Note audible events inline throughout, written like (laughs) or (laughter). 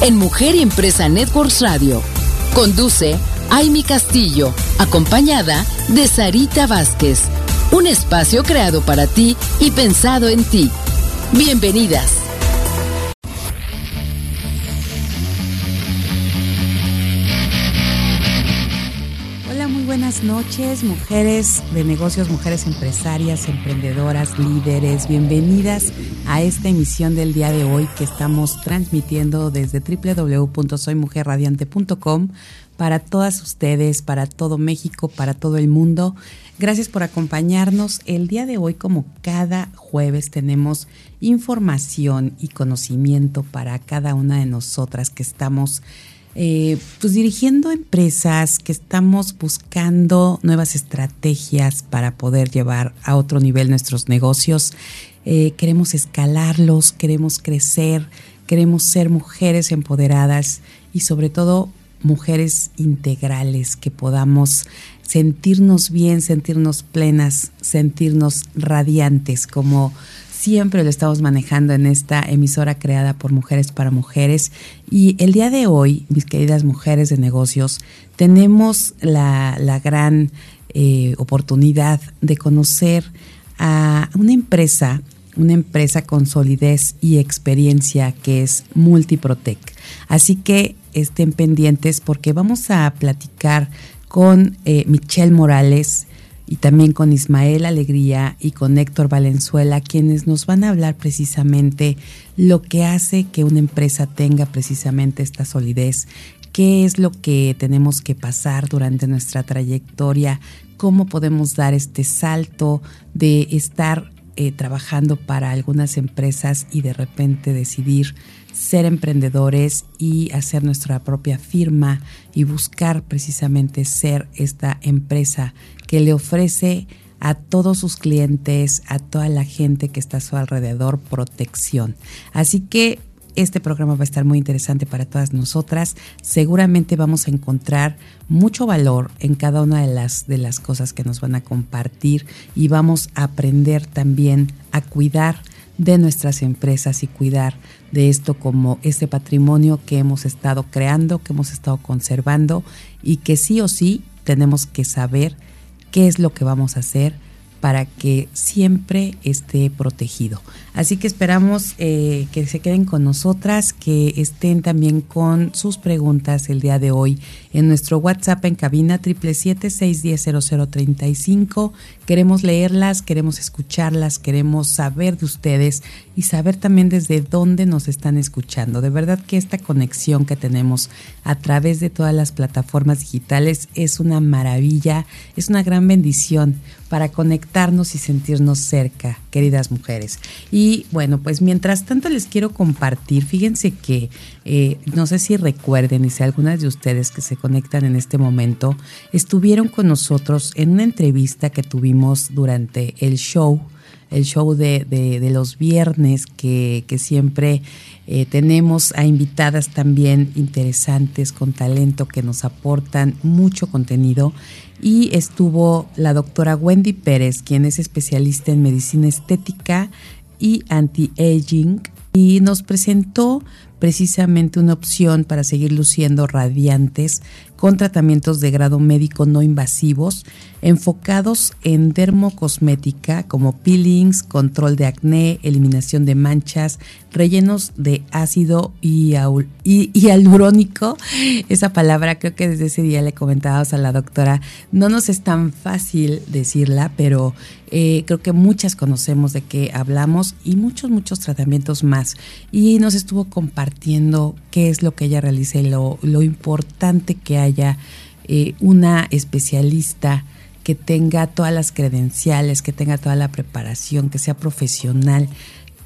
en Mujer y Empresa Networks Radio. Conduce Aimi Castillo, acompañada de Sarita Vázquez. Un espacio creado para ti y pensado en ti. Bienvenidas. Noches, mujeres de negocios, mujeres empresarias, emprendedoras, líderes. Bienvenidas a esta emisión del día de hoy que estamos transmitiendo desde www.soymujerradiante.com para todas ustedes, para todo México, para todo el mundo. Gracias por acompañarnos. El día de hoy, como cada jueves, tenemos información y conocimiento para cada una de nosotras que estamos eh, pues dirigiendo empresas, que estamos buscando nuevas estrategias para poder llevar a otro nivel nuestros negocios. Eh, queremos escalarlos, queremos crecer, queremos ser mujeres empoderadas y sobre todo mujeres integrales, que podamos sentirnos bien, sentirnos plenas, sentirnos radiantes, como siempre lo estamos manejando en esta emisora creada por Mujeres para Mujeres. Y el día de hoy, mis queridas mujeres de negocios, tenemos la, gran eh, oportunidad de conocer a una empresa una empresa con solidez y experiencia que es Multiprotec. Así que estén pendientes porque vamos a platicar con eh, Michelle Morales y también con Ismael Alegría y con Héctor Valenzuela, quienes nos van a hablar precisamente lo que hace que una empresa tenga precisamente esta solidez, qué es lo que tenemos que pasar durante nuestra trayectoria, cómo podemos dar este salto de estar eh, trabajando para algunas empresas y de repente decidir ser emprendedores y hacer nuestra propia firma y buscar precisamente ser esta empresa que le ofrece a todos sus clientes, a toda la gente que está a su alrededor, protección. Así que este programa va a estar muy interesante para todas nosotras. Seguramente vamos a encontrar mucho valor en cada una de las, de las cosas que nos van a compartir y vamos a aprender también a cuidar de nuestras empresas y cuidar de esto como este patrimonio que hemos estado creando, que hemos estado conservando y que sí o sí tenemos que saber qué es lo que vamos a hacer para que siempre esté protegido. Así que esperamos eh, que se queden con nosotras, que estén también con sus preguntas el día de hoy en nuestro WhatsApp en cabina 777-610-0035. Queremos leerlas, queremos escucharlas, queremos saber de ustedes y saber también desde dónde nos están escuchando. De verdad que esta conexión que tenemos a través de todas las plataformas digitales es una maravilla, es una gran bendición para conectarnos y sentirnos cerca, queridas mujeres. Y bueno, pues mientras tanto les quiero compartir, fíjense que eh, no sé si recuerden y si algunas de ustedes que se conectan en este momento estuvieron con nosotros en una entrevista que tuvimos durante el show el show de, de, los viernes que, que siempre eh, tenemos a invitadas también interesantes con talento que nos aportan mucho contenido. Y estuvo la doctora Wendy Pérez, quien es especialista en medicina estética y anti-aging y nos presentó precisamente una opción para seguir luciendo radiantes con tratamientos de grado médico no invasivos enfocados en dermocosmética como peelings, control de acné, eliminación de manchas, rellenos de ácido hialurónico. Esa palabra creo que desde ese día le comentábamos a la doctora. No nos es tan fácil decirla, pero eh, creo que muchas conocemos de qué hablamos y muchos, muchos tratamientos más. Y nos estuvo compartiendo qué es lo que ella realiza y lo, importante que haya eh, una especialista que tenga todas las credenciales, que tenga toda la preparación, que sea profesional,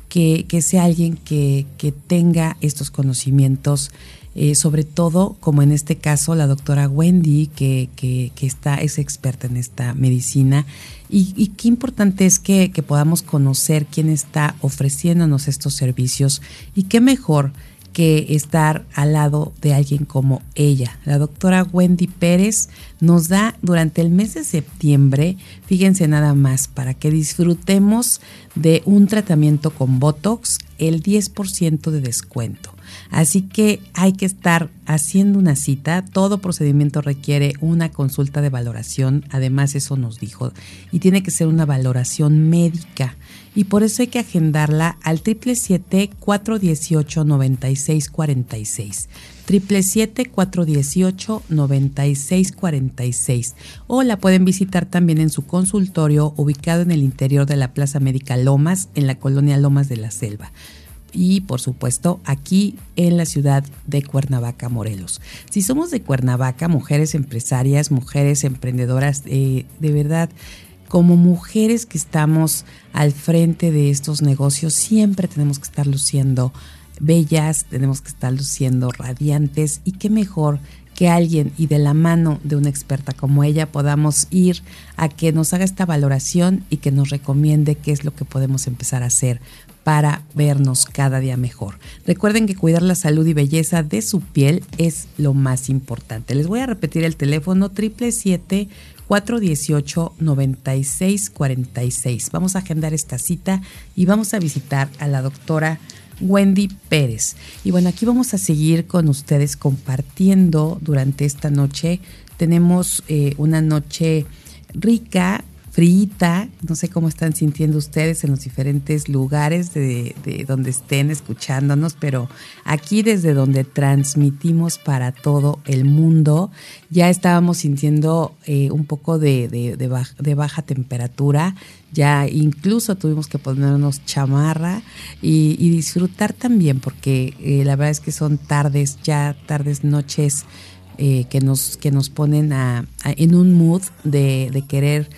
que, sea alguien que, tenga estos conocimientos, eh, sobre todo como en este caso la doctora Wendy, que, está, es experta en esta medicina. Y, qué importante es que, que podamos conocer quién está ofreciéndonos estos servicios y qué mejor que estar al lado de alguien como ella. La doctora Wendy Pérez nos da durante el mes de septiembre, fíjense nada más, para que disfrutemos de un tratamiento con Botox, el 10% de descuento. Así que hay que estar haciendo una cita. Todo procedimiento requiere una consulta de valoración. Además, eso nos dijo. Y tiene que ser una valoración médica y por eso hay que agendarla al 777-418-9646. 777-418-9646 o la pueden visitar también en su consultorio ubicado en el interior de la Plaza Médica Lomas, en la colonia Lomas de la Selva y por supuesto aquí en la ciudad de Cuernavaca, Morelos. Si somos de Cuernavaca, mujeres empresarias, mujeres emprendedoras, eh, de verdad como mujeres que estamos al frente de estos negocios, siempre tenemos que estar luciendo bellas, tenemos que estar luciendo radiantes y qué mejor que alguien y de la mano de una experta como ella podamos ir a que nos haga esta valoración y que nos recomiende qué es lo que podemos empezar a hacer para vernos cada día mejor. Recuerden que cuidar la salud y belleza de su piel es lo más importante. Les voy a repetir el teléfono 777 418-9646. Vamos a agendar esta cita y vamos a visitar a la doctora Wendy Pérez. Y bueno, aquí vamos a seguir con ustedes compartiendo durante esta noche. Tenemos eh, una noche rica frita, no sé cómo están sintiendo ustedes en los diferentes lugares de, donde estén escuchándonos, pero aquí desde donde transmitimos para todo el mundo, ya estábamos sintiendo eh, un poco de, baja, temperatura, ya incluso tuvimos que ponernos chamarra y, disfrutar también, porque eh, la verdad es que son tardes, ya tardes, noches. Eh, que, nos, que nos ponen en un mood de querer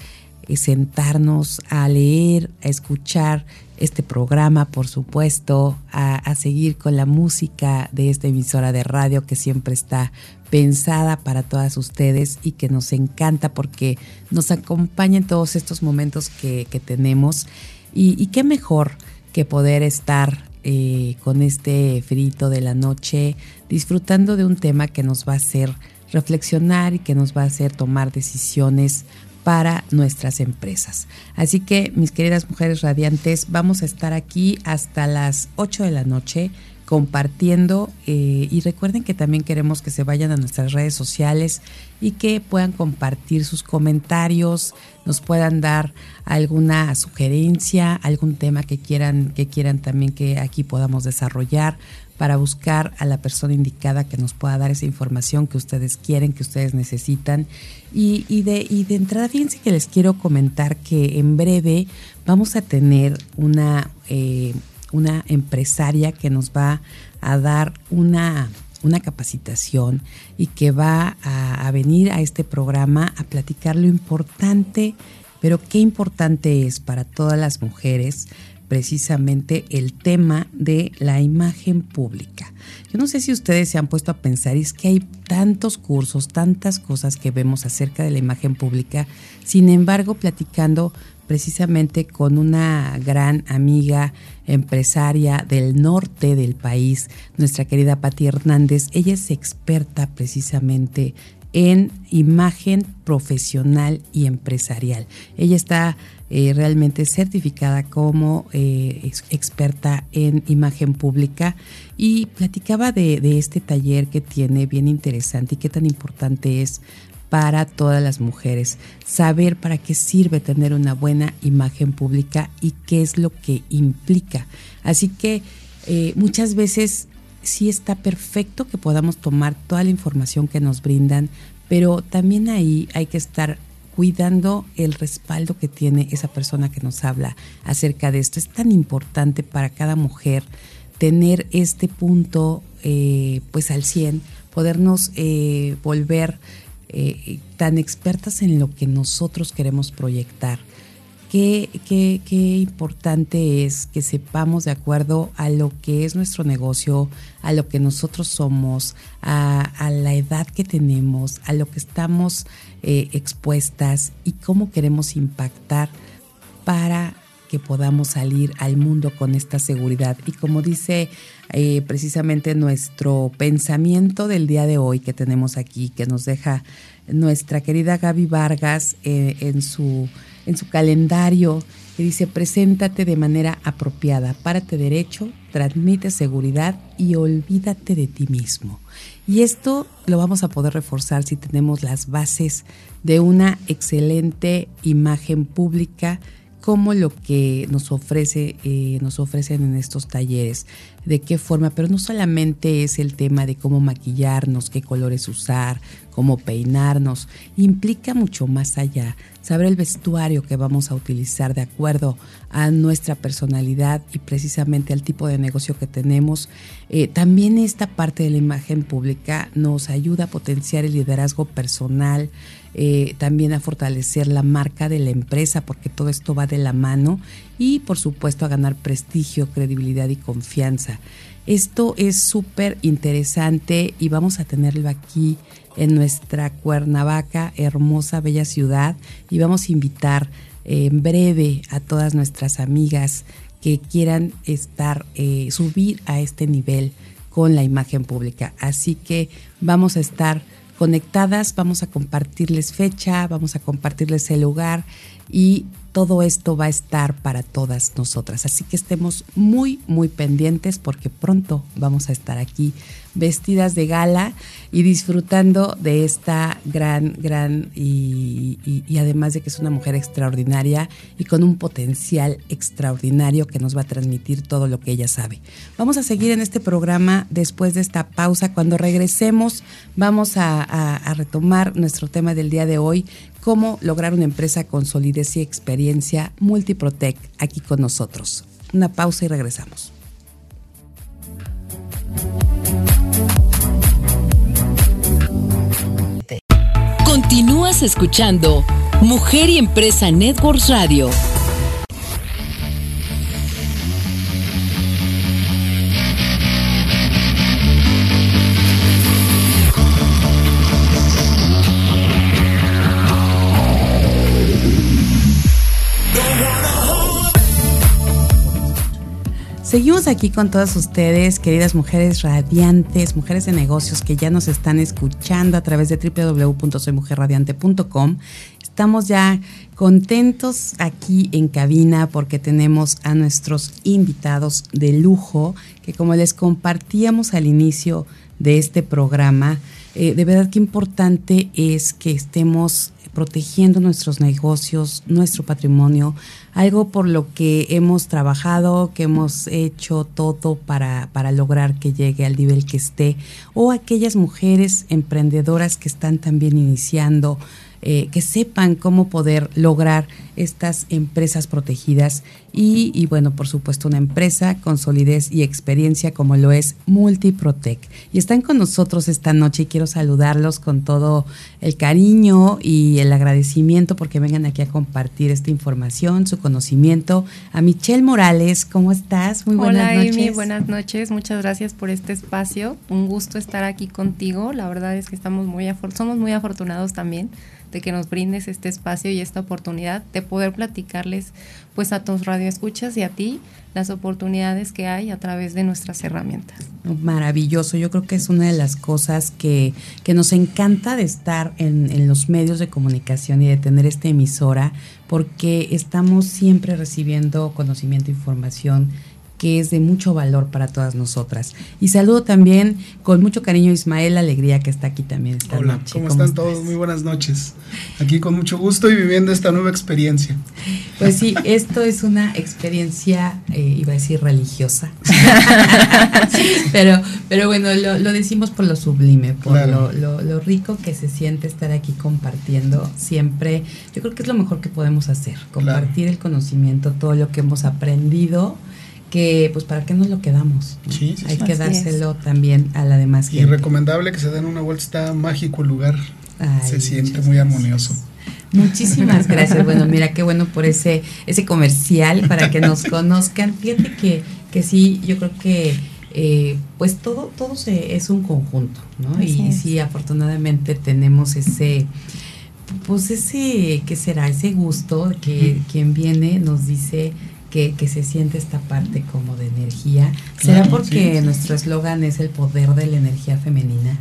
sentarnos a leer, a escuchar este programa, por supuesto, a, seguir con la música de esta emisora de radio que siempre está pensada para todas ustedes y que nos encanta porque nos acompaña en todos estos momentos que, tenemos. Y, qué mejor que poder estar eh, con este frito de la noche, disfrutando de un tema que nos va a hacer reflexionar y que nos va a hacer tomar decisiones para nuestras empresas. Así que, mis queridas mujeres radiantes, vamos a estar aquí hasta las 8 de la noche compartiendo eh, y recuerden que también queremos que se vayan a nuestras redes sociales y que puedan compartir sus comentarios, nos puedan dar alguna sugerencia, algún tema que quieran que quieran también que aquí podamos desarrollar para buscar a la persona indicada que nos pueda dar esa información que ustedes quieren, que ustedes necesitan. Y, de, de entrada, fíjense que les quiero comentar que en breve vamos a tener una, eh, una empresaria que nos va a dar una, una capacitación y que va a venir a este programa a platicar lo importante, pero qué importante es para todas las mujeres precisamente el tema de la imagen pública. Yo no sé si ustedes se han puesto a pensar, es que hay tantos cursos, tantas cosas que vemos acerca de la imagen pública, sin embargo, platicando precisamente con una gran amiga empresaria del norte del país, nuestra querida Patti Hernández. Ella es experta precisamente en imagen profesional y empresarial. Ella está eh, realmente certificada como eh, experta en imagen pública y platicaba de, este taller que tiene bien interesante y qué tan importante es para todas las mujeres, saber para qué sirve tener una buena imagen pública y qué es lo que implica. Así que eh, muchas veces sí está perfecto que podamos tomar toda la información que nos brindan, pero también ahí hay que estar cuidando el respaldo que tiene esa persona que nos habla acerca de esto. Es tan importante para cada mujer tener este punto eh, pues al 100, podernos eh, volver tan expertas en lo que nosotros queremos proyectar qué, importante es que sepamos de acuerdo a lo que es nuestro negocio, a lo que nosotros somos, a, la edad que tenemos, a lo que estamos eh, expuestas y cómo queremos impactar para que podamos salir al mundo con esta seguridad. Y como dice eh, precisamente nuestro pensamiento del día de hoy que tenemos aquí, que nos deja nuestra querida Gaby Vargas eh, en su en su calendario que dice, preséntate de manera apropiada, párate derecho, transmite seguridad y olvídate de ti mismo. Y esto lo vamos a poder reforzar si tenemos las bases de una excelente imagen pública como lo que nos ofrece, eh, nos ofrecen en estos talleres, de qué forma, pero no solamente es el tema de cómo maquillarnos, qué colores usar, cómo peinarnos, implica mucho más allá, saber el vestuario que vamos a utilizar de acuerdo a nuestra personalidad y precisamente al tipo de negocio que tenemos. Eh, también esta parte de la imagen pública nos ayuda a potenciar el liderazgo personal, eh, también a fortalecer la marca de la empresa, porque todo esto va de la mano, y por supuesto a ganar prestigio, credibilidad y confianza. Esto es súper interesante y vamos a tenerlo aquí en nuestra Cuernavaca, hermosa, bella ciudad, y vamos a invitar en breve a todas nuestras amigas que quieran estar, eh, subir a este nivel con la imagen pública. Así que vamos a estar conectadas, vamos a compartirles fecha, vamos a compartirles el lugar y todo esto va a estar para todas nosotras. Así que estemos muy, muy pendientes porque pronto vamos a estar aquí vestidas de gala y disfrutando de esta gran, gran y, además de que es una mujer extraordinaria y con un potencial extraordinario que nos va a transmitir todo lo que ella sabe. Vamos a seguir en este programa después de esta pausa. Cuando regresemos vamos a, a retomar nuestro tema del día de hoy, cómo lograr una empresa con solidez y experiencia Multiprotec aquí con nosotros. Una pausa y regresamos. Continúas escuchando Mujer y Empresa Networks Radio. Seguimos aquí con todas ustedes, queridas mujeres radiantes, mujeres de negocios que ya nos están escuchando a través de www.soymujerradiante.com. Estamos ya contentos aquí en cabina porque tenemos a nuestros invitados de lujo que como les compartíamos al inicio de este programa, eh, de verdad que importante es que estemos protegiendo nuestros negocios, nuestro patrimonio, algo por lo que hemos trabajado, que hemos hecho todo para, para lograr que llegue al nivel que esté, o aquellas mujeres emprendedoras que están también iniciando eh, que sepan cómo poder lograr estas empresas protegidas y, bueno, por supuesto, una empresa con solidez y experiencia como lo es Multiprotec. Y están con nosotros esta noche y quiero saludarlos con todo el cariño y el agradecimiento porque vengan aquí a compartir esta información, su conocimiento. A Michelle Morales, ¿cómo estás? Muy buenas Hola, noches. Amy, buenas noches. Muchas gracias por este espacio. Un gusto estar aquí contigo. La verdad es que estamos muy somos muy afortunados también de que nos brindes este espacio y esta oportunidad de poder platicarles pues a tus radioescuchas y a ti las oportunidades que hay a través de nuestras herramientas. Maravilloso, yo creo que es una de las cosas que, que nos encanta de estar en, en, los medios de comunicación y de tener esta emisora, porque estamos siempre recibiendo conocimiento, información que es de mucho valor para todas nosotras. Y saludo también con mucho cariño a Ismael Alegría, que está aquí también esta Hola, ¿cómo, están todos? Muy buenas noches. Aquí con mucho gusto y viviendo esta nueva experiencia. Pues sí, esto es una experiencia, eh, iba a decir religiosa, (laughs) pero, pero bueno, lo, decimos por lo sublime, por lo, lo, rico que se siente estar aquí compartiendo siempre. Yo creo que es lo mejor que podemos hacer, compartir el conocimiento, todo lo que hemos aprendido que pues para qué nos lo quedamos. Hay que dárselo también a la demás gente. Y recomendable que se den una vuelta, está mágico el lugar. se siente muy armonioso. Muchísimas (laughs) gracias. Bueno, mira qué bueno por ese ese comercial para que nos (laughs) conozcan. Fíjate que que sí, yo creo que eh, pues todo todo se, es un conjunto, ¿no? y sí, afortunadamente tenemos ese pues ese, ¿qué será? Ese gusto que quien viene nos dice que, se siente esta parte como de energía. ¿Será porque nuestro eslogan es el poder de la energía femenina?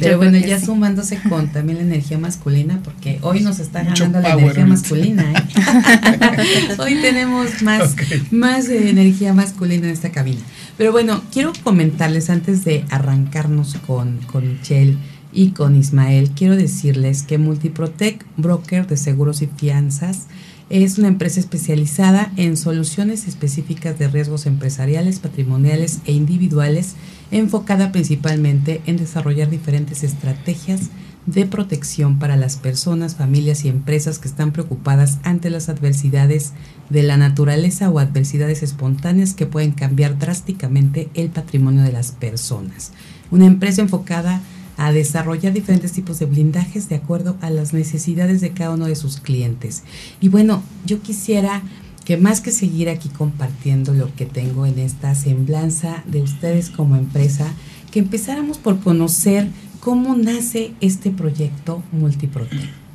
Pero bueno, ya sumándose con (laughs) también la energía masculina, porque hoy nos está ganando la energía masculina. ¿eh? (laughs) hoy tenemos más, más energía masculina en esta cabina. Pero bueno, quiero comentarles antes de arrancarnos con, con Michelle y con Ismael, quiero decirles que Multiprotec, broker de seguros y fianzas, es una empresa especializada en soluciones específicas de riesgos empresariales, patrimoniales e individuales, enfocada principalmente en desarrollar diferentes estrategias de protección para las personas, familias y empresas que están preocupadas ante las adversidades de la naturaleza o adversidades espontáneas que pueden cambiar drásticamente el patrimonio de las personas. Una empresa enfocada a desarrollar diferentes tipos de blindajes de acuerdo a las necesidades de cada uno de sus clientes. Y bueno, yo quisiera que más que seguir aquí compartiendo lo que tengo en esta semblanza de ustedes como empresa, que empezáramos por conocer cómo nace este proyecto Multiprotect.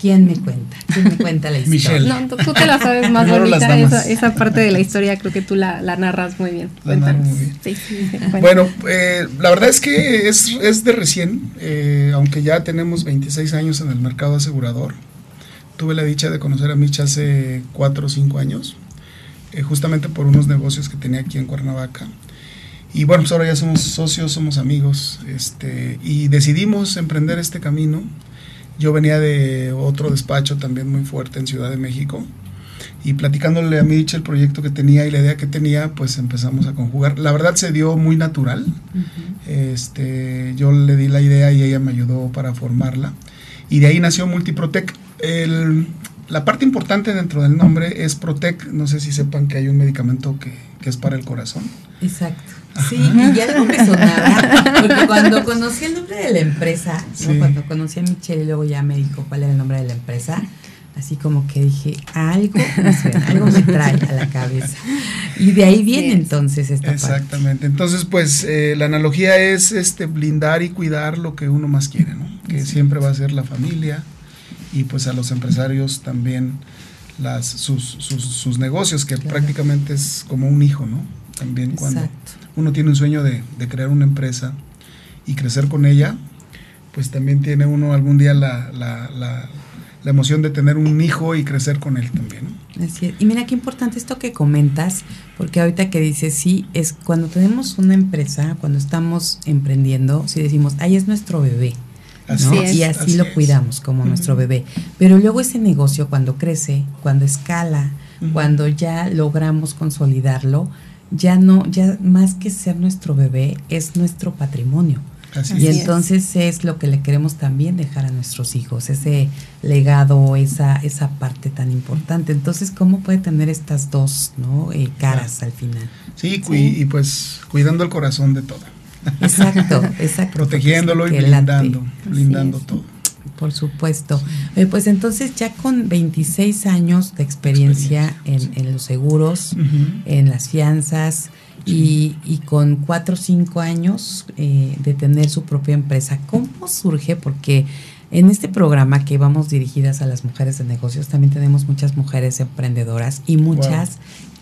¿Quién me cuenta? ¿Quién me cuenta la (laughs) historia? Michelle. No, tú, te la sabes más bonita, esa, esa, parte de la historia creo que tú la, la narras muy bien. La muy bien. Sí, sí, bueno, eh, la verdad es que es, es de recién, eh, aunque ya tenemos 26 años en el mercado asegurador. Tuve la dicha de conocer a Micha hace 4 o 5 años, eh, justamente por unos negocios que tenía aquí en Cuernavaca. Y bueno, pues ahora ya somos socios, somos amigos, este, y decidimos emprender este camino yo venía de otro despacho también muy fuerte en Ciudad de México y platicándole a Mitch el proyecto que tenía y la idea que tenía, pues empezamos a conjugar. La verdad se dio muy natural. este, yo le di la idea y ella me ayudó para formarla. Y de ahí nació Multiprotec. El, la parte importante dentro del nombre es Protec. No sé si sepan que hay un medicamento que, que es para el corazón. Exacto. Sí, y ya algo me sonaba, porque cuando conocí el nombre de la empresa, cuando conocí a Michelle y luego ya me dijo cuál era el nombre de la empresa, así como que dije, algo me algo me trae a la cabeza. Y de ahí viene entonces esta Exactamente. Entonces, pues eh, la analogía es este blindar y cuidar lo que uno más quiere, ¿no? Que siempre va a ser la familia y pues a los empresarios también las, sus, sus, negocios, que prácticamente es como un hijo, ¿no? También cuando uno tiene un sueño de, crear una empresa y crecer con ella, pues también tiene uno algún día la, la, la, emoción de tener un hijo y crecer con él también. Así Y mira qué importante esto que comentas, porque ahorita que dices, sí, es cuando tenemos una empresa, cuando estamos emprendiendo, si decimos, ahí es nuestro bebé. y así, lo cuidamos como nuestro bebé. Pero luego ese negocio cuando crece, cuando escala, cuando ya logramos consolidarlo, ya no, ya más que ser nuestro bebé, es nuestro patrimonio. y entonces es. lo que le queremos también dejar a nuestros hijos, ese legado, esa, esa parte tan importante. Entonces, ¿cómo puede tener estas dos ¿no? Eh, caras al final? Sí, y pues cuidando el corazón de todo. Exacto, (laughs) exacto. Protegiéndolo y blindando, blindando todo. Por supuesto. Eh, pues entonces ya con 26 años de experiencia, en, los seguros, en las fianzas y, con 4 o 5 años eh, de tener su propia empresa, ¿cómo surge? Porque En este programa que vamos dirigidas a las mujeres de negocios, también tenemos muchas mujeres emprendedoras y muchas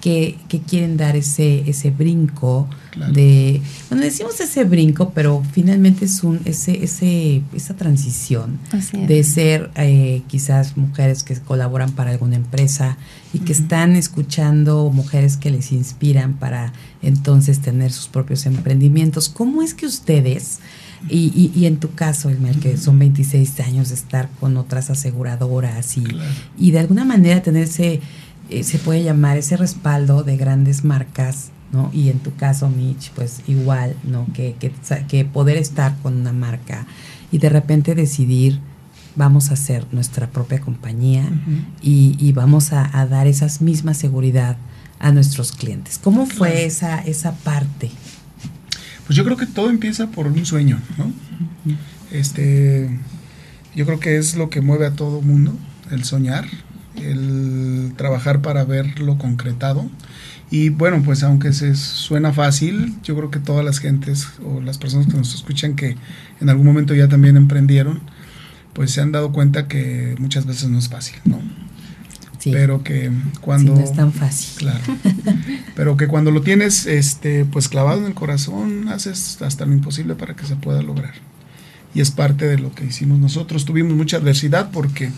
que, que, quieren dar ese, ese brinco de, bueno, decimos ese brinco, pero finalmente es un, ese, ese, esa transición de ser eh, quizás mujeres que colaboran para alguna empresa y que están escuchando mujeres que les inspiran para entonces tener sus propios emprendimientos. ¿Cómo es que ustedes y, y, en tu caso, Elmer, que son 26 años de estar con otras aseguradoras y, y de alguna manera tenerse, eh, se puede llamar ese respaldo de grandes marcas, ¿no? Y en tu caso, Mitch, pues igual, ¿no? Que, que, que poder estar con una marca y de repente decidir, vamos a hacer nuestra propia compañía y, y, vamos a, a, dar esas mismas seguridad a nuestros clientes. ¿Cómo fue esa, esa parte? Pues yo creo que todo empieza por un sueño, ¿no? Este, yo creo que es lo que mueve a todo mundo, el soñar, el trabajar para verlo concretado. Y bueno, pues aunque se suena fácil, yo creo que todas las gentes o las personas que nos escuchan que en algún momento ya también emprendieron, pues se han dado cuenta que muchas veces no es fácil, ¿no? Pero que cuando... no es tan fácil. Claro. (laughs) pero que cuando lo tienes este, pues clavado en el corazón, haces hasta lo imposible para que se pueda lograr. Y es parte de lo que hicimos nosotros. Tuvimos mucha adversidad porque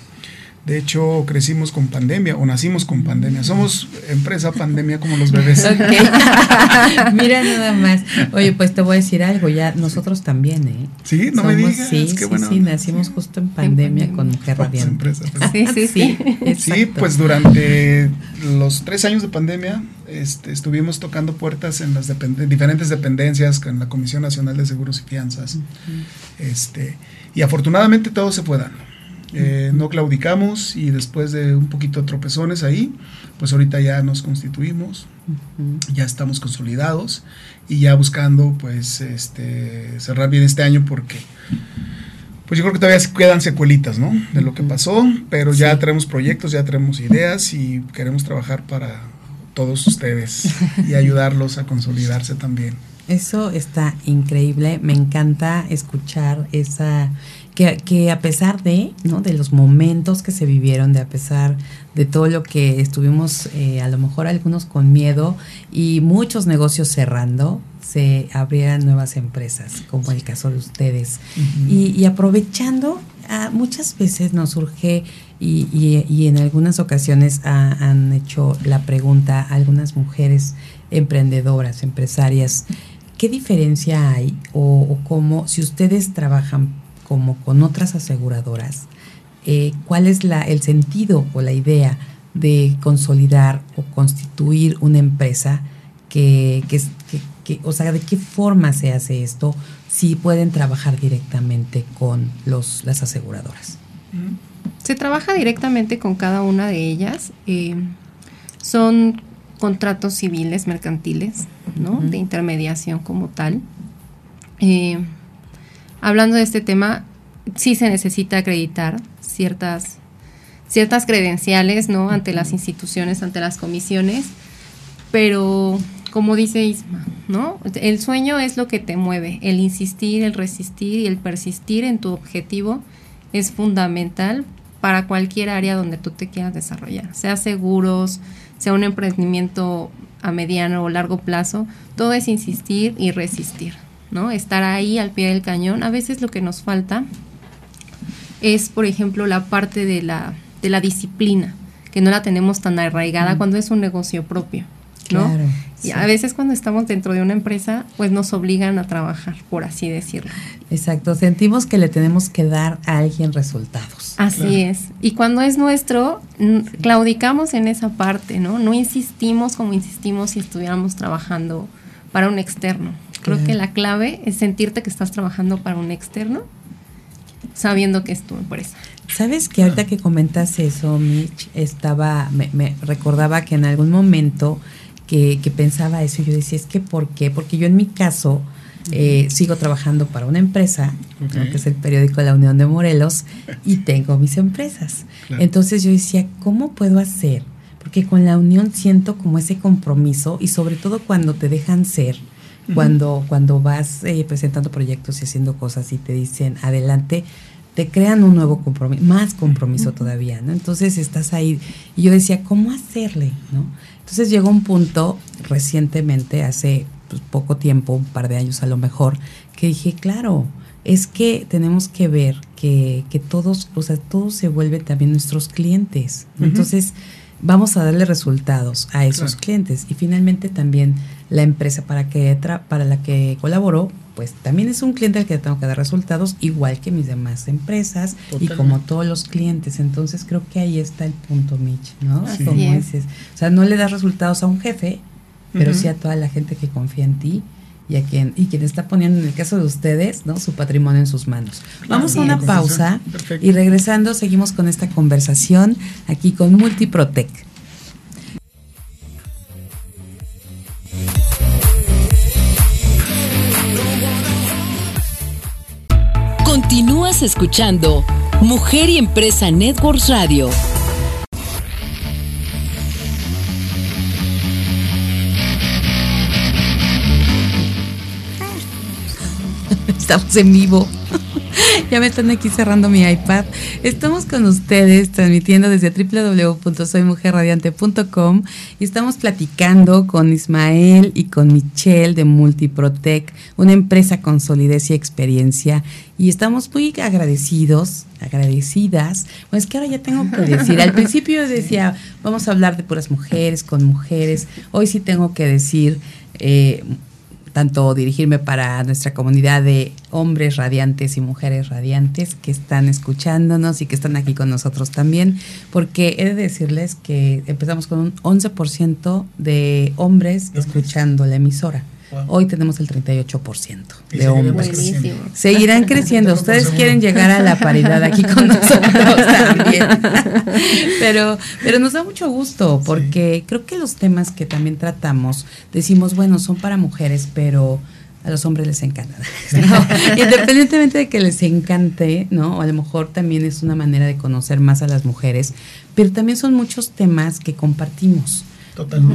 de hecho, crecimos con pandemia o nacimos con pandemia. Somos empresa pandemia como los bebés. (laughs) (laughs) Mira nada más. Oye, pues te voy a decir algo, ya nosotros también, ¿eh? Sí, no me digas. Sí, sí, sí, nacimos justo en pandemia, con Mujer Radiante. (laughs) Sí, sí, sí. Sí, pues durante los tres años de pandemia este, estuvimos tocando puertas en las diferentes dependencias, con la Comisión Nacional de Seguros y Fianzas. este, y afortunadamente todo se fue dando. Eh, no claudicamos y después de un poquito de tropezones ahí, pues ahorita ya nos constituimos, ya estamos consolidados y ya buscando pues este cerrar bien este año porque pues yo creo que todavía quedan secuelitas, ¿no? De lo que pasó, pero ya tenemos proyectos, ya tenemos ideas y queremos trabajar para todos ustedes y (laughs) ayudarlos a consolidarse también. Eso está increíble, me encanta escuchar esa que, a pesar de, ¿no? de los momentos que se vivieron, de a pesar de todo lo que estuvimos, eh, a lo mejor algunos con miedo y muchos negocios cerrando, se abrieran nuevas empresas, como el caso de ustedes. y, aprovechando, ah, muchas veces nos surge y, y, en algunas ocasiones han hecho la pregunta a algunas mujeres emprendedoras, empresarias, ¿qué diferencia hay o, o cómo, si ustedes trabajan como con otras aseguradoras, eh, cuál es la, el sentido o la idea de consolidar o constituir una empresa que, que, o sea, de qué forma se hace esto, si pueden trabajar directamente con los, las aseguradoras. Se trabaja directamente con cada una de ellas. Eh, son contratos civiles, mercantiles, ¿no? De intermediación como tal. Eh, hablando de este tema, sí se necesita acreditar ciertas, ciertas credenciales, ¿no? Ante las instituciones, ante las comisiones, pero como dice Isma, ¿no? El sueño es lo que te mueve, el insistir, el resistir y el persistir en tu objetivo es fundamental para cualquier área donde tú te quieras desarrollar, sea seguros, sea un emprendimiento a mediano o largo plazo, todo es insistir y resistir. ¿No? Estar ahí al pie del cañón. A veces lo que nos falta es, por ejemplo, la parte de la, de la disciplina, que no la tenemos tan arraigada cuando es un negocio propio, ¿no? y a veces cuando estamos dentro de una empresa, pues nos obligan a trabajar, por así decirlo. Exacto, sentimos que le tenemos que dar a alguien resultados. Así es. Y cuando es nuestro, claudicamos en esa parte, ¿no? No insistimos como insistimos si estuviéramos trabajando para un externo. Creo que la clave es sentirte que estás trabajando para un externo, sabiendo que es tu empresa. Sabes que ahorita que comentas eso, Mitch, estaba, me, recordaba que en algún momento que, pensaba eso, yo decía, es que ¿por qué? Porque yo en mi caso eh, sigo trabajando para una empresa, que es el periódico La Unión de Morelos, y tengo mis empresas. Entonces yo decía, ¿cómo puedo hacer? Porque con la unión siento como ese compromiso y sobre todo cuando te dejan ser, cuando, cuando vas eh, presentando proyectos y haciendo cosas y te dicen adelante, te crean un nuevo compromiso, más compromiso todavía, ¿no? Entonces estás ahí. Y yo decía, ¿cómo hacerle? ¿no? Entonces llegó un punto recientemente, hace pues, poco tiempo, un par de años a lo mejor, que dije, claro, es que tenemos que ver que, que todos, o sea, todos se vuelven también nuestros clientes. Entonces, vamos a darle resultados a esos clientes. Y finalmente también la empresa para, que para la que colaboro, pues también es un cliente al que tengo que dar resultados, igual que mis demás empresas y como todos los clientes. Entonces creo que ahí está el punto, Mitch, ¿no? Como dices. O sea, no le das resultados a un jefe, pero sí a toda la gente que confía en ti y a quien y quien está poniendo en el caso de ustedes no su patrimonio en sus manos. Vamos a una pausa y regresando seguimos con esta conversación aquí con Multiprotec. Escuchando Mujer y Empresa Networks Radio. Estamos en vivo. (laughs) ya me están aquí cerrando mi iPad. Estamos con ustedes transmitiendo desde www.soymujerradiante.com y estamos platicando con Ismael y con Michelle de Multiprotec, una empresa con solidez y experiencia. Y estamos muy agradecidos, agradecidas. Pues es que ahora ya tengo que decir, al principio (laughs) decía, vamos a hablar de puras mujeres, con mujeres. Hoy sí tengo que decir... Eh, tanto dirigirme para nuestra comunidad de hombres radiantes y mujeres radiantes que están escuchándonos y que están aquí con nosotros también, porque he de decirles que empezamos con un 11% de hombres escuchando la emisora. Hoy tenemos el 38% de hombres. Seguirán creciendo. Ustedes quieren llegar a la paridad aquí con (laughs) nosotros (laughs) también. pero, pero nos da mucho gusto porque creo que los temas que también tratamos, decimos, bueno, son para mujeres, pero a los hombres les encanta. (laughs) Independientemente de que les encante, ¿no? a lo mejor también es una manera de conocer más a las mujeres, pero también son muchos temas que compartimos.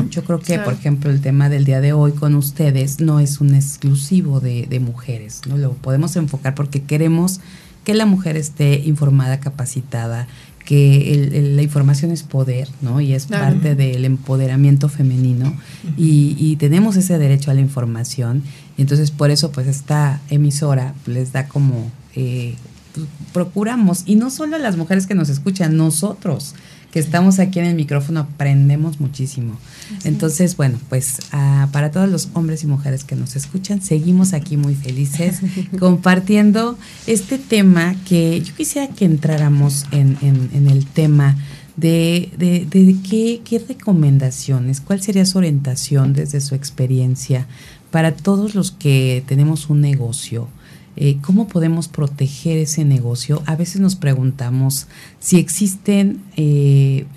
Yo creo que, por ejemplo, el tema del día de hoy con ustedes no es un exclusivo de, mujeres, ¿no? Lo podemos enfocar porque queremos que la mujer esté informada, capacitada, que la información es poder, ¿no? Y es parte del empoderamiento femenino y, tenemos ese derecho a la información. Y entonces por eso pues esta emisora les da como, eh, pues, procuramos, y no solo a las mujeres que nos escuchan, nosotros que estamos aquí en el micrófono aprendemos muchísimo. Entonces, bueno, pues ah, para todos los hombres y mujeres que nos escuchan, seguimos aquí muy felices (laughs) compartiendo este tema que yo quisiera que entráramos en, el tema de, de, de qué, qué recomendaciones, cuál sería su orientación desde su experiencia para todos los que tenemos un negocio eh, ¿Cómo podemos proteger ese negocio? A veces nos preguntamos si existen eh,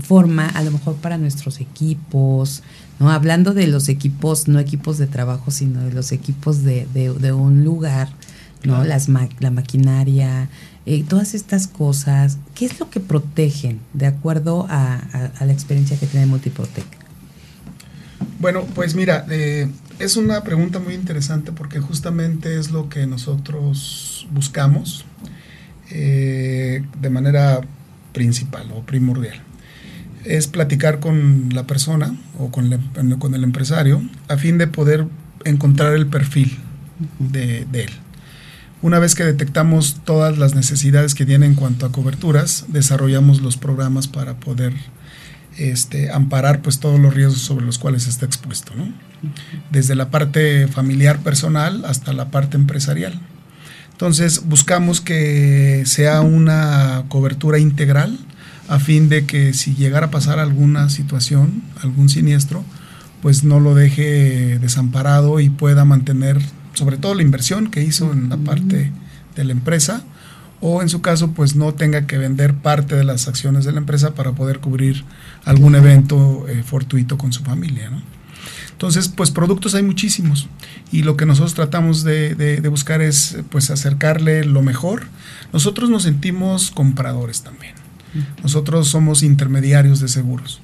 forma, a lo mejor para nuestros equipos, ¿no? Hablando de los equipos, no equipos de trabajo, sino de los equipos de, de, un lugar, ¿no? Las la maquinaria, eh, todas estas cosas, ¿qué es lo que protegen de acuerdo a, a la experiencia que tiene Multiprotec? Bueno, pues mira, eh, es una pregunta muy interesante porque justamente es lo que nosotros buscamos eh, de manera principal o primordial. Es platicar con la persona o con, con el empresario a fin de poder encontrar el perfil de, de él. Una vez que detectamos todas las necesidades que tiene en cuanto a coberturas, desarrollamos los programas para poder este, amparar pues todos los riesgos sobre los cuales está expuesto, ¿no? Desde la parte familiar personal hasta la parte empresarial. Entonces buscamos que sea una cobertura integral a fin de que si llegara a pasar alguna situación, algún siniestro, pues no lo deje desamparado y pueda mantener sobre todo la inversión que hizo en la parte de la empresa o en su caso pues no tenga que vender parte de las acciones de la empresa para poder cubrir algún evento eh, fortuito con su familia. Entonces, pues productos hay muchísimos y lo que nosotros tratamos de, buscar es pues acercarle lo mejor. Nosotros nos sentimos compradores también. Nosotros somos intermediarios de seguros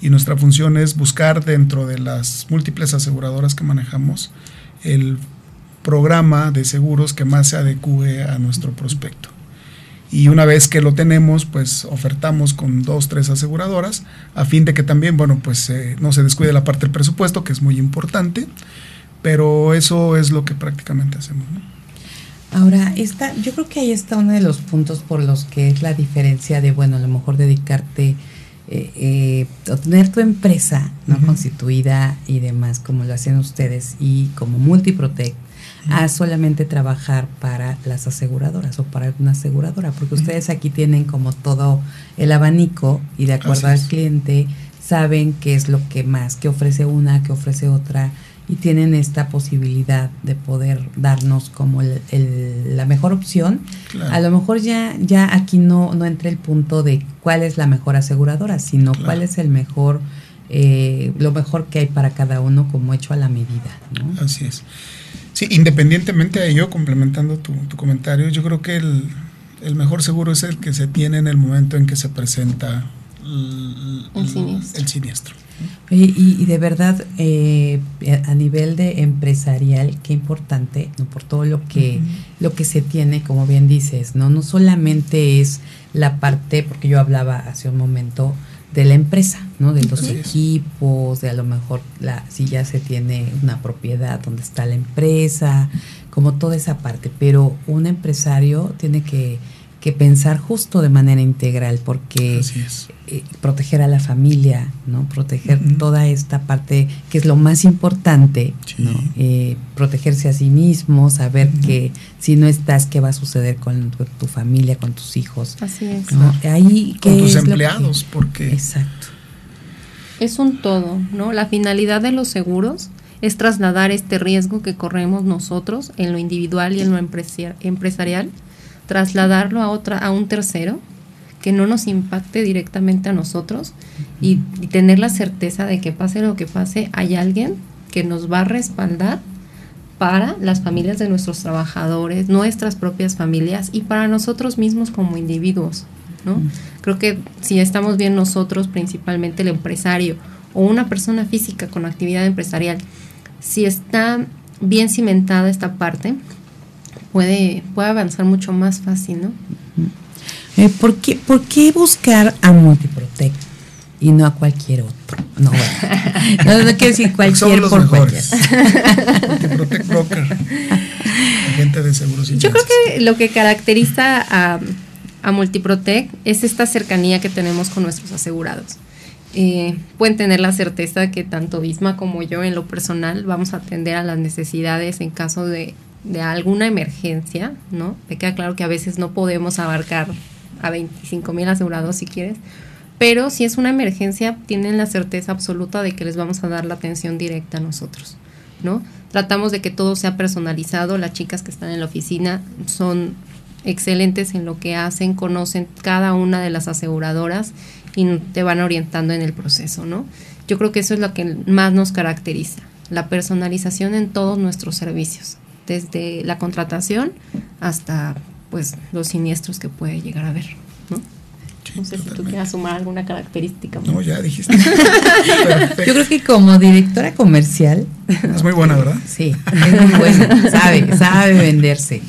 y nuestra función es buscar dentro de las múltiples aseguradoras que manejamos el programa de seguros que más se adecue a nuestro prospecto. Y una vez que lo tenemos, pues ofertamos con dos, tres aseguradoras, a fin de que también, bueno, pues eh, no se descuide la parte del presupuesto, que es muy importante, pero eso es lo que prácticamente hacemos. Ahora, esta, yo creo que ahí está uno de los puntos por los que es la diferencia de, bueno, a lo mejor dedicarte eh, eh, tener tu empresa no constituida y demás, como lo hacen ustedes, y como Multiprotect, a solamente trabajar para las aseguradoras o para una aseguradora, porque ustedes aquí tienen como todo el abanico y de acuerdo al cliente saben qué es lo que más, qué ofrece una, qué ofrece otra y tienen esta posibilidad de poder darnos como la mejor opción. A lo mejor ya, ya aquí no, no entra el punto de cuál es la mejor aseguradora, sino cuál es el mejor, eh, lo mejor que hay para cada uno como hecho a la medida. Así es. Sí, independientemente de ello, complementando tu, comentario, yo creo que el, el, mejor seguro es el que se tiene en el momento en que se presenta el, siniestro. El siniestro. Y, de verdad, eh, a nivel de empresarial, qué importante, ¿no? por todo lo que, lo que se tiene, como bien dices, ¿no? No solamente es la parte, porque yo hablaba hace un momento, de la empresa, ¿no? De los equipos, de a lo mejor la, si ya se tiene una propiedad donde está la empresa, como toda esa parte. Pero un empresario tiene que, que pensar justo de manera integral, porque eh, proteger a la familia, ¿no? Proteger toda esta parte que es lo más importante, ¿no? Eh, protegerse a sí mismo, saber que si no estás, qué va a suceder con, tu familia, con tus hijos. Así es. Ahí, con tus empleados, porque... Exacto. Es un todo, ¿no? La finalidad de los seguros es trasladar este riesgo que corremos nosotros en lo individual y en lo empresarial, trasladarlo a otra a un tercero que no nos impacte directamente a nosotros y, tener la certeza de que pase lo que pase, hay alguien que nos va a respaldar para las familias de nuestros trabajadores, nuestras propias familias y para nosotros mismos como individuos. ¿no? Creo que si estamos bien nosotros, principalmente el empresario o una persona física con actividad empresarial, si está bien cimentada esta parte, puede, puede avanzar mucho más fácil, ¿no? Eh, ¿por, qué, ¿Por qué buscar a Multiprotect y no a cualquier otro? No, bueno. (laughs) no, no quiero decir cualquier por cualquier. (laughs) Multiprotect Broker, agente de seguros Yo creo que lo que caracteriza a, a Multiprotect es esta cercanía que tenemos con nuestros asegurados. Eh, pueden tener la certeza que tanto Bisma como yo en lo personal vamos a atender a las necesidades en caso de, de alguna emergencia, ¿no? Me queda claro que a veces no podemos abarcar a 25 mil asegurados si quieres. Pero si es una emergencia, tienen la certeza absoluta de que les vamos a dar la atención directa a nosotros, ¿no? Tratamos de que todo sea personalizado. Las chicas que están en la oficina son excelentes en lo que hacen, conocen cada una de las aseguradoras y te van orientando en el proceso, ¿no? Yo creo que eso es lo que más nos caracteriza, la personalización en todos nuestros servicios, desde la contratación hasta pues los siniestros que puede llegar a haber, ¿no? no sé si tú quieras sumar alguna característica. No, ya dijiste. (laughs) Yo creo que como directora comercial. Es muy buena, ¿verdad? Sí, es muy buena. Sabe, sabe venderse.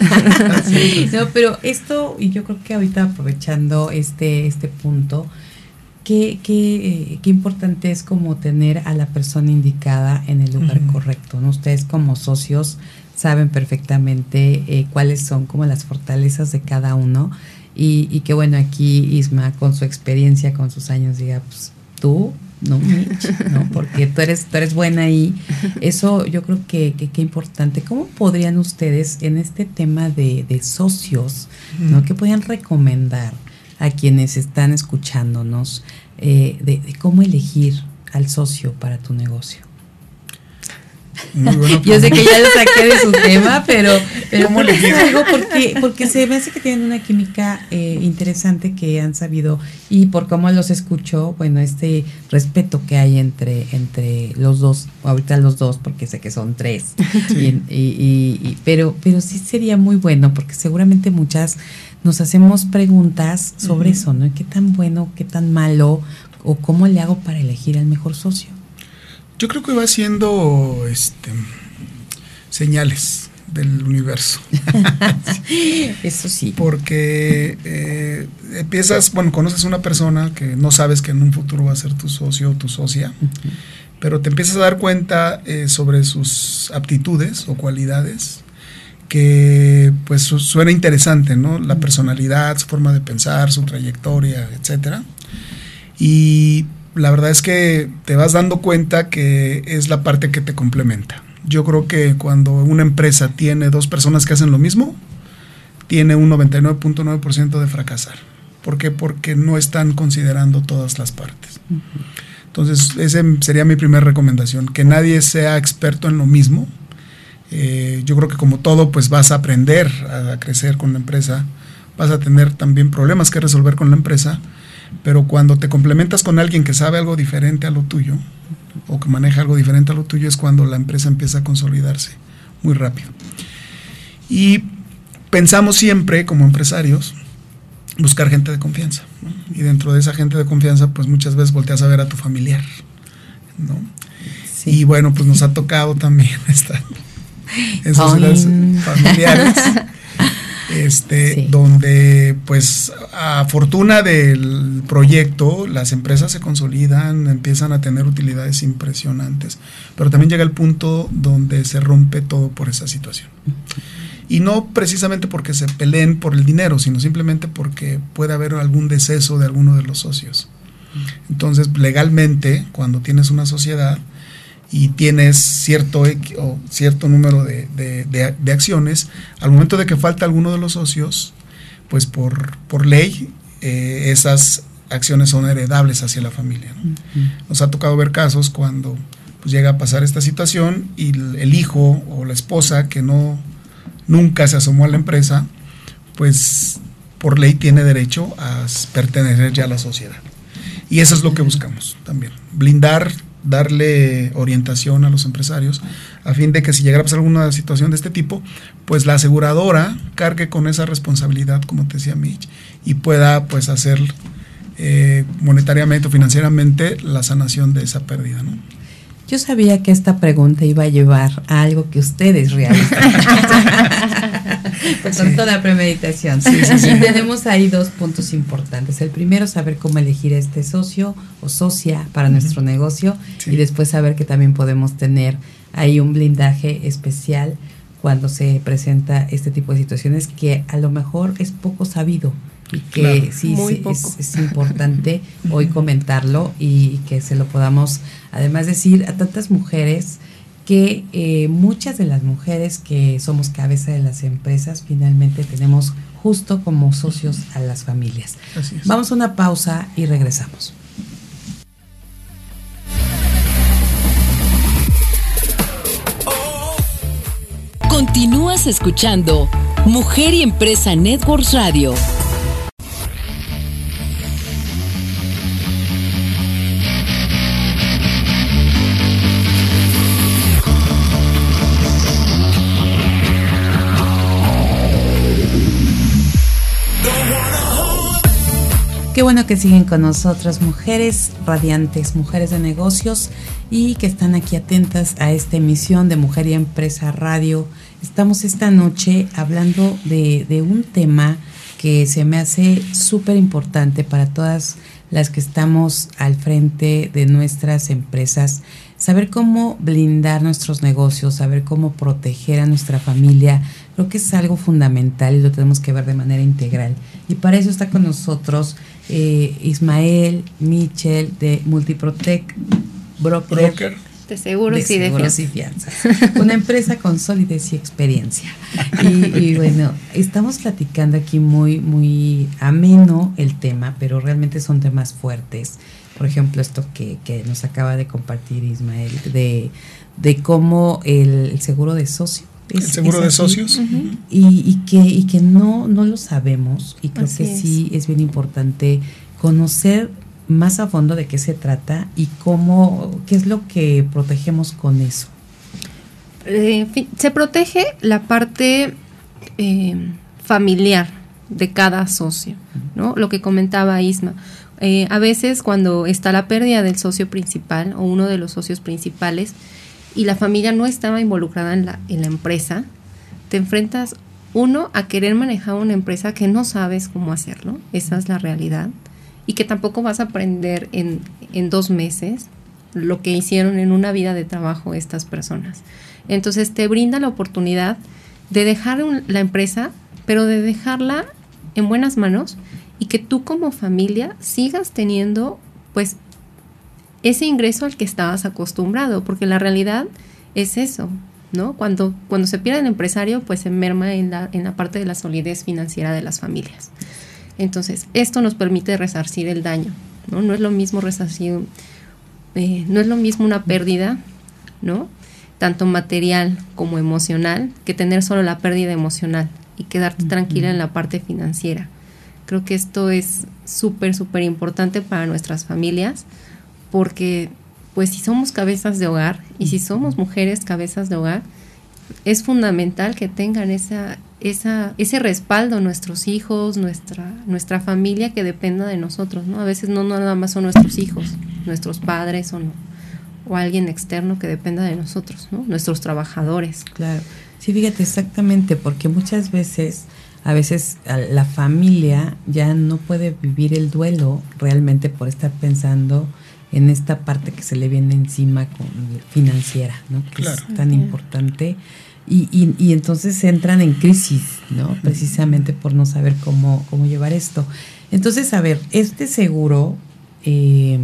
no, pero esto, y yo creo que ahorita aprovechando este, este punto, qué, qué, eh, qué importante es como tener a la persona indicada en el lugar correcto, ¿no? Ustedes como socios saben perfectamente eh, cuáles son como las fortalezas de cada uno y, y que bueno, aquí Isma con su experiencia, con sus años, diga, pues tú, no, ¿no? (laughs) Porque tú eres, tú eres buena ahí. Eso yo creo que, que, importante. ¿Cómo podrían ustedes en este tema de, de socios, ¿no? ¿Qué podrían recomendar a quienes están escuchándonos eh, de cómo elegir al socio para tu negocio? Yo sé que ya lo saqué de su tema, pero, pero ¿Cómo algo porque, porque se me hace que tienen una química eh, interesante que han sabido y por cómo los escucho, bueno, este respeto que hay entre, entre los dos, ahorita los dos, porque sé que son tres, y, pero, pero sí sería muy bueno porque seguramente muchas nos hacemos preguntas sobre eso, ¿no? ¿Qué tan bueno, qué tan malo o cómo le hago para elegir al mejor socio? Yo creo que va siendo este, señales. del universo. (laughs) Eso sí. Porque eh, empiezas, bueno, conoces a una persona que no sabes que en un futuro va a ser tu socio o tu socia, pero te empiezas a dar cuenta eh, sobre sus aptitudes o cualidades que pues suena interesante, ¿no? La personalidad, su forma de pensar, su trayectoria, etcétera. Y la verdad es que te vas dando cuenta que es la parte que te complementa. Yo creo que cuando una empresa tiene dos personas que hacen lo mismo, tiene un 99.9% de fracasar. ¿Por qué? Porque no están considerando todas las partes. Entonces, esa sería mi primera recomendación, que nadie sea experto en lo mismo. Eh, yo creo que como todo, pues vas a aprender a, a crecer con la empresa, vas a tener también problemas que resolver con la empresa, pero cuando te complementas con alguien que sabe algo diferente a lo tuyo, o que maneja algo diferente a lo tuyo es cuando la empresa empieza a consolidarse muy rápido. Y pensamos siempre como empresarios buscar gente de confianza. Y dentro de esa gente de confianza, pues muchas veces volteas a ver a tu familiar. ¿no? Y bueno, pues nos ha tocado también (laughs) estar (laughs) en sociedades familiares (laughs) este, donde pues a fortuna del proyecto las empresas se consolidan, empiezan a tener utilidades impresionantes, pero también llega el punto donde se rompe todo por esa situación. Y no precisamente porque se peleen por el dinero, sino simplemente porque puede haber algún deceso de alguno de los socios. Entonces, legalmente, cuando tienes una sociedad, y tienes cierto, o cierto número de, acciones, al momento de que falta alguno de los socios, pues por, por ley eh, esas acciones son heredables hacia la familia. Nos ha tocado ver casos cuando pues, llega a pasar esta situación y el, hijo o la esposa que no nunca se asomó a la empresa, pues por ley tiene derecho a pertenecer ya a la sociedad. Y eso es lo que buscamos también, blindar darle orientación a los empresarios a fin de que si llegara a pasar alguna situación de este tipo, pues la aseguradora cargue con esa responsabilidad, como te decía Mitch, y pueda pues hacer eh, monetariamente o financieramente la sanación de esa pérdida. ¿no? Yo sabía que esta pregunta iba a llevar a algo que ustedes realizan. (laughs) pues (laughs) con toda premeditación. Sí, sí, (laughs) tenemos ahí dos puntos importantes. El primero, saber cómo elegir este socio o socia para nuestro negocio. Y después saber que también podemos tener ahí un blindaje especial cuando se presenta este tipo de situaciones que a lo mejor es poco sabido y que sí, es, importante (laughs) hoy comentarlo y que se lo podamos además decir a tantas mujeres que eh, muchas de las mujeres que somos cabeza de las empresas finalmente tenemos justo como socios a las familias. Vamos a una pausa y regresamos. Continúas escuchando Mujer y Empresa Networks Radio. Qué bueno que siguen con nosotros, mujeres radiantes, mujeres de negocios y que están aquí atentas a esta emisión de Mujer y Empresa Radio. Estamos esta noche hablando de, de un tema que se me hace súper importante para todas las que estamos al frente de nuestras empresas, saber cómo blindar nuestros negocios, saber cómo proteger a nuestra familia, creo que es algo fundamental y lo tenemos que ver de manera integral. Y para eso está con nosotros eh, Ismael Michel de Multiprotec Broker. De seguros, y, de fianzas. Una empresa con solidez y experiencia. Y, bueno, estamos platicando aquí muy, muy ameno el tema, pero realmente son temas fuertes. Por ejemplo, esto que, nos acaba de compartir Ismael, de, de cómo el seguro de socio el seguro de socios. y, que, y que no, no lo sabemos y creo que sí es bien importante conocer más a fondo de qué se trata y cómo, qué es lo que protegemos con eso. Eh, se protege la parte eh, familiar de cada socio, ¿no? Lo que comentaba Isma. Eh, a veces cuando está la pérdida del socio principal o uno de los socios principales, y la familia no estaba involucrada en la, en la empresa, te enfrentas, uno, a querer manejar una empresa que no sabes cómo hacerlo, esa es la realidad, y que tampoco vas a aprender en, en dos meses lo que hicieron en una vida de trabajo estas personas. Entonces te brinda la oportunidad de dejar la empresa, pero de dejarla en buenas manos y que tú como familia sigas teniendo pues ese ingreso al que estabas acostumbrado, porque la realidad es eso, ¿no? Cuando, cuando se pierde el empresario, pues se merma en la, en la parte de la solidez financiera de las familias. Entonces, esto nos permite resarcir el daño, ¿no? No es lo mismo resarcir, eh, no es lo mismo una pérdida, ¿no? Tanto material como emocional, que tener solo la pérdida emocional y quedarte tranquila en la parte financiera. Creo que esto es súper, súper importante para nuestras familias porque pues si somos cabezas de hogar y si somos mujeres cabezas de hogar, es fundamental que tengan esa, esa, ese respaldo nuestros hijos, nuestra, nuestra familia que dependa de nosotros, ¿no? A veces no, nada más son nuestros hijos, nuestros padres o no, o alguien externo que dependa de nosotros, ¿no? Nuestros trabajadores. Claro. Sí, fíjate exactamente, porque muchas veces, a veces la familia ya no puede vivir el duelo realmente por estar pensando en esta parte que se le viene encima con financiera, ¿no? Que es tan importante. Y, y, y, entonces entran en crisis, ¿no? Precisamente por no saber cómo, cómo llevar esto. Entonces, a ver, este seguro eh,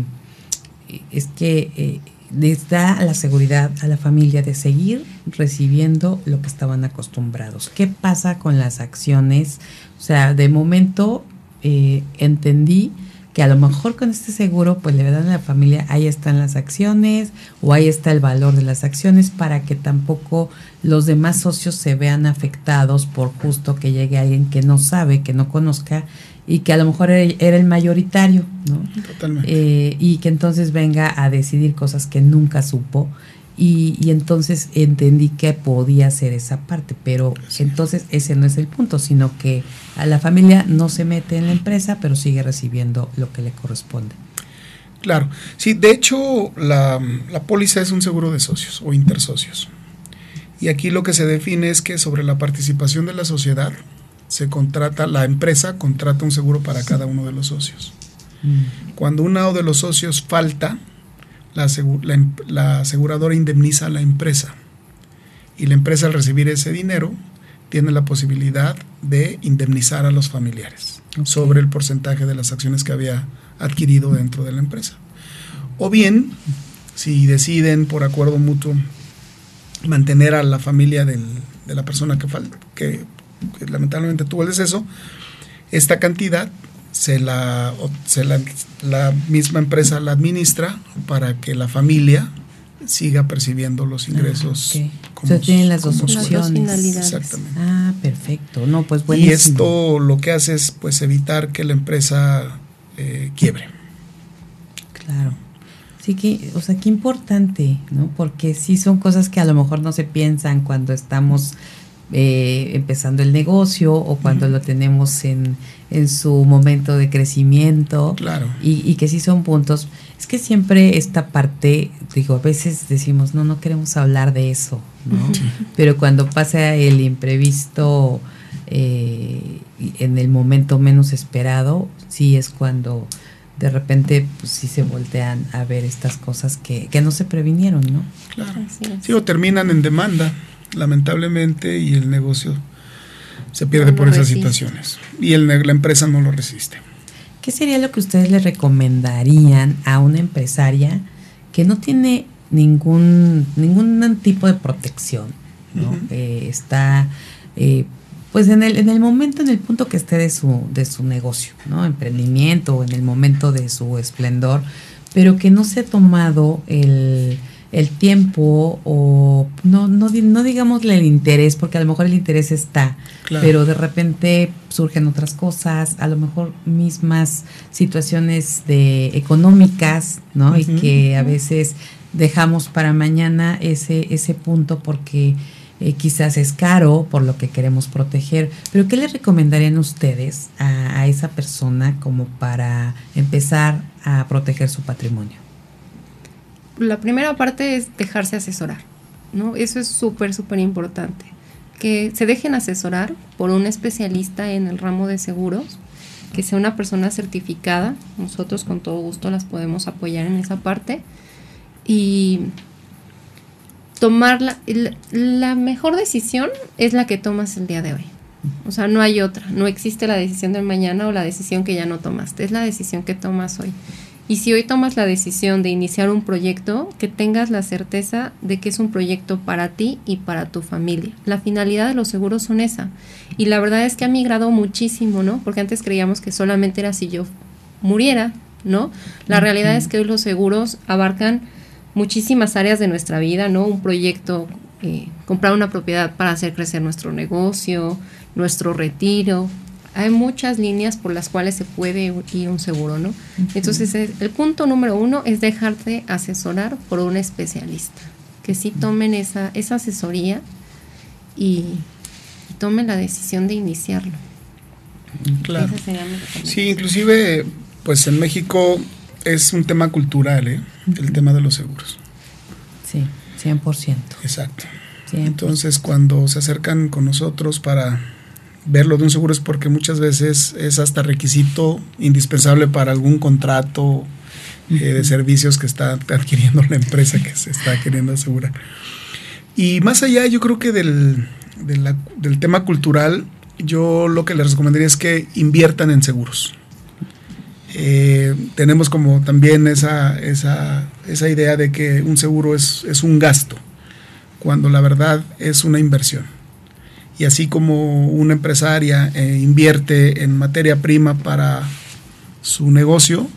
es que eh, les da la seguridad a la familia de seguir recibiendo lo que estaban acostumbrados. ¿Qué pasa con las acciones? O sea, de momento eh, entendí que a lo mejor con este seguro pues le dan a la familia, ahí están las acciones o ahí está el valor de las acciones para que tampoco los demás socios se vean afectados por justo que llegue alguien que no sabe, que no conozca y que a lo mejor era el mayoritario, ¿no? Totalmente. Eh, y que entonces venga a decidir cosas que nunca supo y, entonces entendí que podía ser esa parte, pero entonces ese no es el punto, sino que a la familia no se mete en la empresa, pero sigue recibiendo lo que le corresponde. Claro, sí, de hecho la, la póliza es un seguro de socios o intersocios. Y aquí lo que se define es que sobre la participación de la sociedad se contrata, la empresa contrata un seguro para cada uno de los socios. Mm. Cuando uno de los socios falta, Em, la, aseguradora indemniza a la empresa y la empresa al recibir ese dinero tiene la posibilidad de indemnizar a los familiares sobre el porcentaje de las acciones que había adquirido dentro de la empresa. O bien, si deciden por acuerdo mutuo mantener a la familia de la persona que, que, que lamentablemente tuvo el deceso, esta cantidad se la, la, misma empresa la administra para que la familia siga percibiendo los ah, ingresos. Ah, tienen las dos opciones. Exactamente. Ah, perfecto. No, pues Y esto lo que hace es pues evitar que la empresa eh, quiebre. Claro. Sí que, o sea, qué importante, ¿no? Porque sí son cosas que a lo mejor no se piensan cuando estamos eh, empezando el negocio o cuando lo tenemos en, en, su momento de crecimiento. Claro. Y, que sí son puntos. Es que siempre esta parte, digo, a veces decimos, no, no queremos hablar de eso, ¿no? Pero cuando pasa el imprevisto eh, en el momento menos esperado, sí es cuando de repente pues, sí se voltean a ver estas cosas que, que no se previnieron, ¿no? Claro. Sí, o terminan en demanda lamentablemente, y el negocio se pierde por esas situaciones. Y el, la empresa no lo resiste. ¿Qué sería lo que ustedes le recomendarían a una empresaria que no tiene ningún, ningún tipo de protección? ¿no? Eh, está eh, pues en el, en el momento, en el punto que esté de su, de su negocio, ¿no? Emprendimiento o en el momento de su esplendor, pero que no se ha tomado el el tiempo o no, no, no digámosle el interés, porque a lo mejor el interés está, pero de repente surgen otras cosas, a lo mejor mismas situaciones de económicas, ¿no? Y que a veces dejamos para mañana ese, ese punto porque eh, quizás es caro por lo que queremos proteger. Pero ¿qué le recomendarían ustedes a, a esa persona como para empezar a proteger su patrimonio? La primera parte es dejarse asesorar, ¿no? Eso es súper, súper importante. que se dejen asesorar por un especialista en el ramo de seguros, que sea una persona certificada. Nosotros con todo gusto las podemos apoyar en esa parte. Y tomar la, la mejor decisión es la que tomas el día de hoy. O sea, no hay otra. No existe la decisión del mañana o la decisión que ya no tomaste. Es la decisión que tomas hoy. Y si hoy tomas la decisión de iniciar un proyecto, que tengas la certeza de que es un proyecto para ti y para tu familia. La finalidad de los seguros son esa. Y la verdad es que ha migrado muchísimo, ¿no? Porque antes creíamos que solamente era si yo muriera, ¿no? La realidad es que hoy los seguros abarcan muchísimas áreas de nuestra vida, ¿no? Un proyecto, eh, comprar una propiedad para hacer crecer nuestro negocio, nuestro retiro, hay muchas líneas por las cuales se puede ir un seguro, ¿no? Entonces, el punto número uno es dejarte asesorar por un especialista, que sí tomen esa, esa asesoría y, tomen la decisión de iniciarlo. Claro. sí, inclusive, pues en México es un tema cultural, ¿eh? El tema de los seguros. Sí, 100%. Exacto. Entonces, cuando se acercan con nosotros para verlo de un seguro es porque muchas veces es hasta requisito indispensable para algún contrato eh, de servicios que está adquiriendo la empresa que se está queriendo asegurar. Y más allá, yo creo que del, del tema cultural, yo lo que les recomendaría es que inviertan en seguros. Eh, tenemos como también esa, esa, esa idea de que un seguro es, es un gasto, cuando la verdad es una inversión y así como una empresaria eh, invierte en materia prima para su negocio,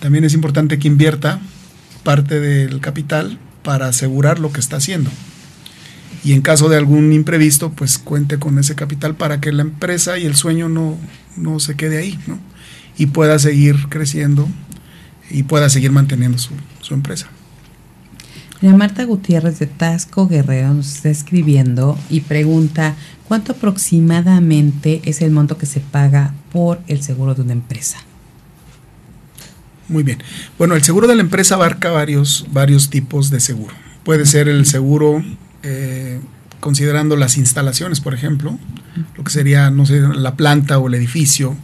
también es importante que invierta parte del capital para asegurar lo que está haciendo. Y en caso de algún imprevisto, pues cuente con ese capital para que la empresa y el sueño no, no se quede ahí, ¿no? Y pueda seguir creciendo y pueda seguir manteniendo su, su empresa. Marta Gutiérrez de Tasco Guerrero nos está escribiendo y pregunta cuánto aproximadamente es el monto que se paga por el seguro de una empresa. Muy bien. Bueno, el seguro de la empresa abarca varios, varios tipos de seguro. Puede ser el seguro eh, considerando las instalaciones, por ejemplo, lo que sería, no sé, la planta o el edificio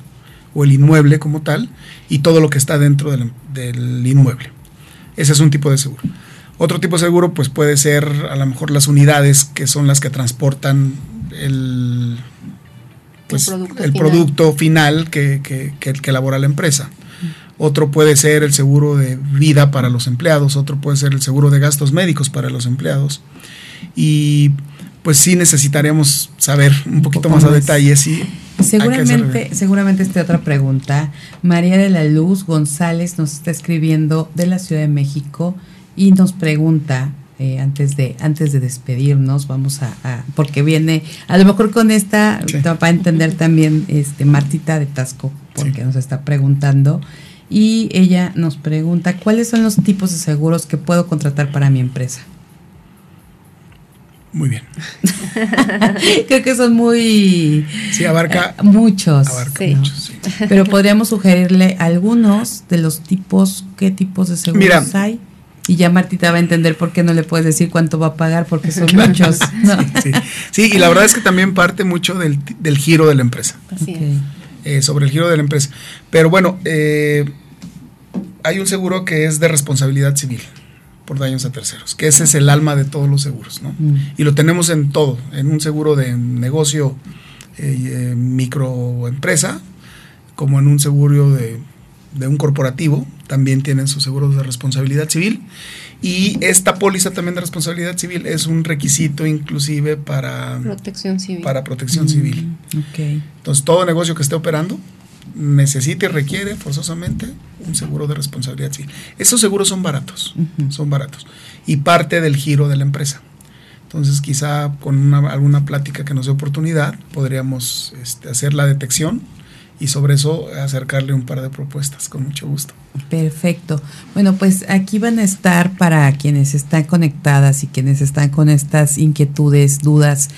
o el inmueble como tal, y todo lo que está dentro del inmueble. Ese es un tipo de seguro. Otro tipo de seguro pues puede ser a lo mejor las unidades que son las que transportan el, pues, el producto final, que, que, que, elabora la empresa. Otro puede ser el seguro de vida para los empleados, otro puede ser el seguro de gastos médicos para los empleados. Y pues sí necesitaríamos saber un poquito más, a detalle si Seguramente, seguramente esta otra pregunta. María de la Luz González nos está escribiendo de la Ciudad de México y nos pregunta, eh, antes, de, antes de despedirnos, vamos a, porque viene, a lo mejor con esta va a entender también este Martita de Tasco, porque nos está preguntando. Y ella nos pregunta, ¿cuáles son los tipos de seguros que puedo contratar para mi empresa? Muy bien. (laughs) Creo que son muy... Sí, abarca... Eh, muchos. Abarca muchos, Pero podríamos sugerirle algunos de los tipos, ¿qué tipos de seguros hay? Y ya Martita va a entender por qué no le puedes decir cuánto va a pagar, porque son muchos. Sí, y la verdad es que también parte mucho del, giro de la empresa. Eh, sobre el giro de la empresa. Pero bueno, eh, hay un seguro que es de responsabilidad civil por daños a terceros, que ese es el alma de todos los seguros, ¿no? Mm. Y lo tenemos en todo, en un seguro de negocio eh, microempresa, como en un seguro de de un corporativo también tienen sus seguros de responsabilidad civil y esta póliza también de responsabilidad civil es un requisito inclusive para protección civil. Para protección civil. Mm, Entonces todo negocio que esté operando necesita y requiere forzosamente un seguro de responsabilidad civil. Esos seguros son baratos, son baratos y parte del giro de la empresa. Entonces quizá con alguna plática que nos dé oportunidad podríamos este, hacer la detección y sobre eso acercarle un par de propuestas con mucho gusto. Perfecto. Bueno, pues aquí van a estar para quienes están conectadas y quienes están con estas inquietudes, dudas.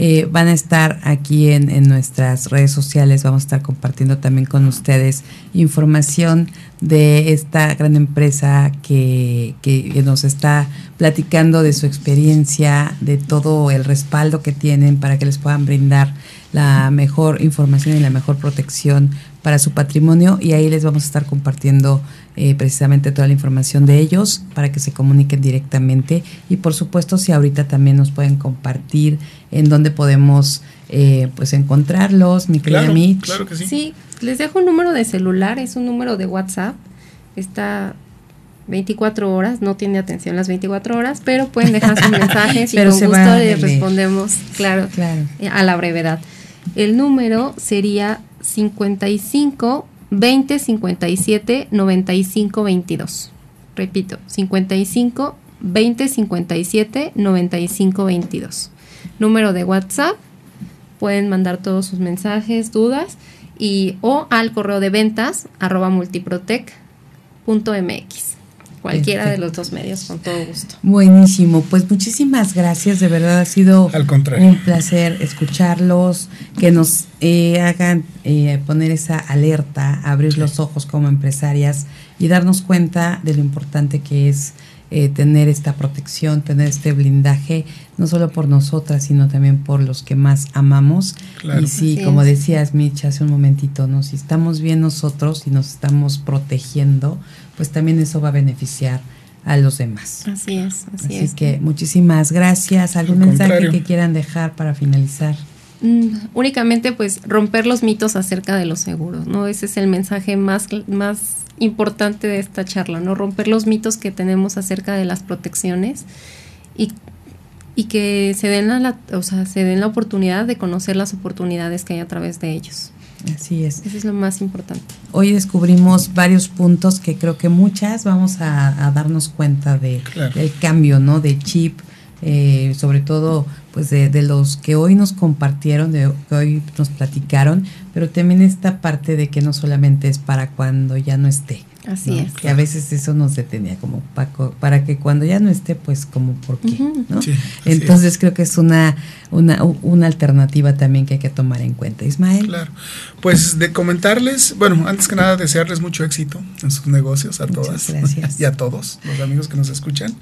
Eh, van a estar aquí en, en, nuestras redes sociales, vamos a estar compartiendo también con ustedes información de esta gran empresa que, que, nos está platicando de su experiencia, de todo el respaldo que tienen para que les puedan brindar la mejor información y la mejor protección para su patrimonio y ahí les vamos a estar compartiendo eh, precisamente toda la información de ellos para que se comuniquen directamente y por supuesto si ahorita también nos pueden compartir en dónde podemos eh, pues encontrarlos, mi querida Mitch. Claro que sí. Sí, les dejo un número de celular, es un número de WhatsApp, está 24 horas, no tiene atención las 24 horas, pero pueden dejar sus (laughs) mensajes y con gusto les respondemos, claro, claro, a la brevedad. El número sería 55 20 57 95 22. Repito, 55 20 57 95 22. Número de WhatsApp. Pueden mandar todos sus mensajes, dudas y o al correo de ventas arroba multiprotec.mx. Cualquiera de los dos medios, con todo gusto. Buenísimo, pues muchísimas gracias, de verdad ha sido un placer escucharlos, que nos eh, hagan eh, poner esa alerta, abrir los ojos como empresarias y darnos cuenta de lo importante que es eh, tener esta protección, tener este blindaje, no solo por nosotras, sino también por los que más amamos. Y sí, como decías, Mitch, hace un momentito, ¿no? si estamos bien nosotros y nos estamos protegiendo, pues también eso va a beneficiar a los demás. Así es, así, así que muchísimas gracias. ¿Algún mensaje que quieran dejar para finalizar? Mm, únicamente pues romper los mitos acerca de los seguros, ¿no? Ese es el mensaje más, más importante de esta charla, ¿no? Romper los mitos que tenemos acerca de las protecciones y, y que se den, la, o sea, se den la oportunidad de conocer las oportunidades que hay a través de ellos. Así es. Eso es lo más importante. Hoy descubrimos varios puntos que creo que muchas vamos a, darnos cuenta de, del cambio, ¿no? De chip, eh, sobre todo pues de, de, los que hoy nos compartieron, de que hoy nos platicaron, pero también esta parte de que no solamente es para cuando ya no esté, Así es. Que a veces eso nos detenía, como Paco, para que cuando ya no esté, pues como por qué, ¿no? Entonces creo que es una, una, una alternativa también que hay que tomar en cuenta. Ismael. Claro. Pues de comentarles, bueno, antes que nada desearles mucho éxito en sus negocios a todas (laughs) y a todos los amigos que nos escuchan.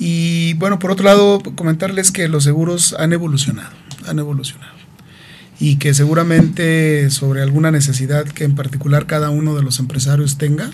Y bueno, por otro lado, comentarles que los seguros han evolucionado, han evolucionado y que seguramente sobre alguna necesidad que en particular cada uno de los empresarios tenga,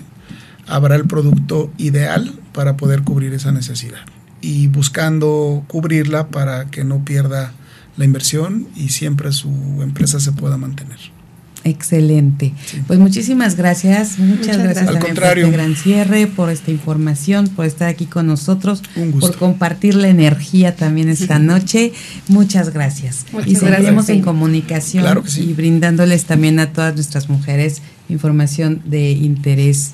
habrá el producto ideal para poder cubrir esa necesidad y buscando cubrirla para que no pierda la inversión y siempre su empresa se pueda mantener. Excelente. Pues muchísimas gracias. Muchas, gracias, Al contrario. por este gran cierre, por esta información, por estar aquí con nosotros, por compartir la energía también esta noche. Muchas gracias. y seguiremos en comunicación y brindándoles también a todas nuestras mujeres información de interés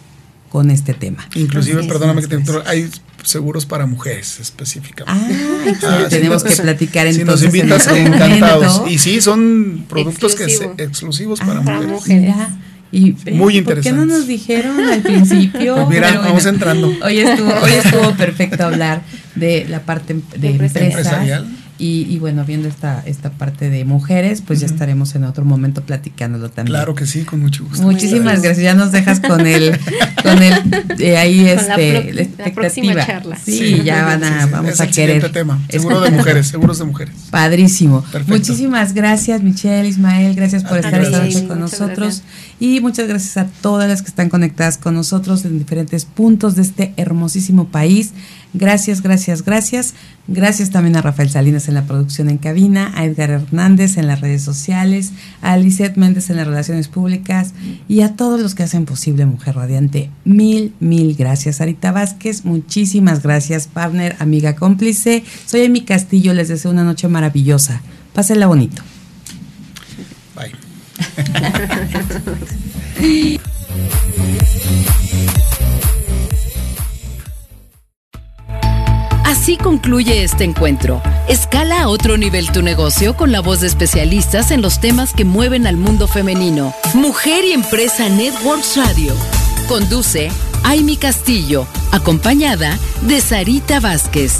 con este tema. Inclusive, perdóname que te hay seguros para mujeres específicamente. Ah, ah tenemos que platicar entonces. Si nos invitas, encantados. Y sí, son productos que exclusivos para ah, mujeres. Y, Muy interesante. ¿Por qué no nos dijeron al principio? (laughs) Mira, vamos entrando. Hoy estuvo, hoy estuvo perfecto hablar de la parte de empresa. Empresarial y, bueno, viendo esta, esta parte de mujeres, pues ya estaremos en otro momento platicándolo también. Claro que sí, con mucho gusto. Muchísimas gracias. Ya nos dejas con el, con el eh, ahí este, la, expectativa. charla. Sí, ya van a, vamos a querer. tema. (laughs) Seguro de mujeres, seguros de mujeres. Padrísimo. Muchísimas gracias, Michelle, Ismael, gracias por estar esta noche con nosotros. Y muchas gracias a todas las que están conectadas con nosotros en diferentes puntos de este hermosísimo país. Gracias, gracias, gracias. Gracias también a Rafael Salinas en la producción en cabina, a Edgar Hernández en las redes sociales, a Lisette Méndez en las relaciones públicas y a todos los que hacen posible Mujer Radiante. Mil, mil gracias. Arita Vázquez, muchísimas gracias. Partner, amiga cómplice. Soy Amy Castillo, les deseo una noche maravillosa. Pásenla bonito. Bye. (laughs) Así concluye este encuentro. Escala a otro nivel tu negocio con la voz de especialistas en los temas que mueven al mundo femenino. Mujer y Empresa Networks Radio. Conduce Aimi Castillo, acompañada de Sarita Vázquez.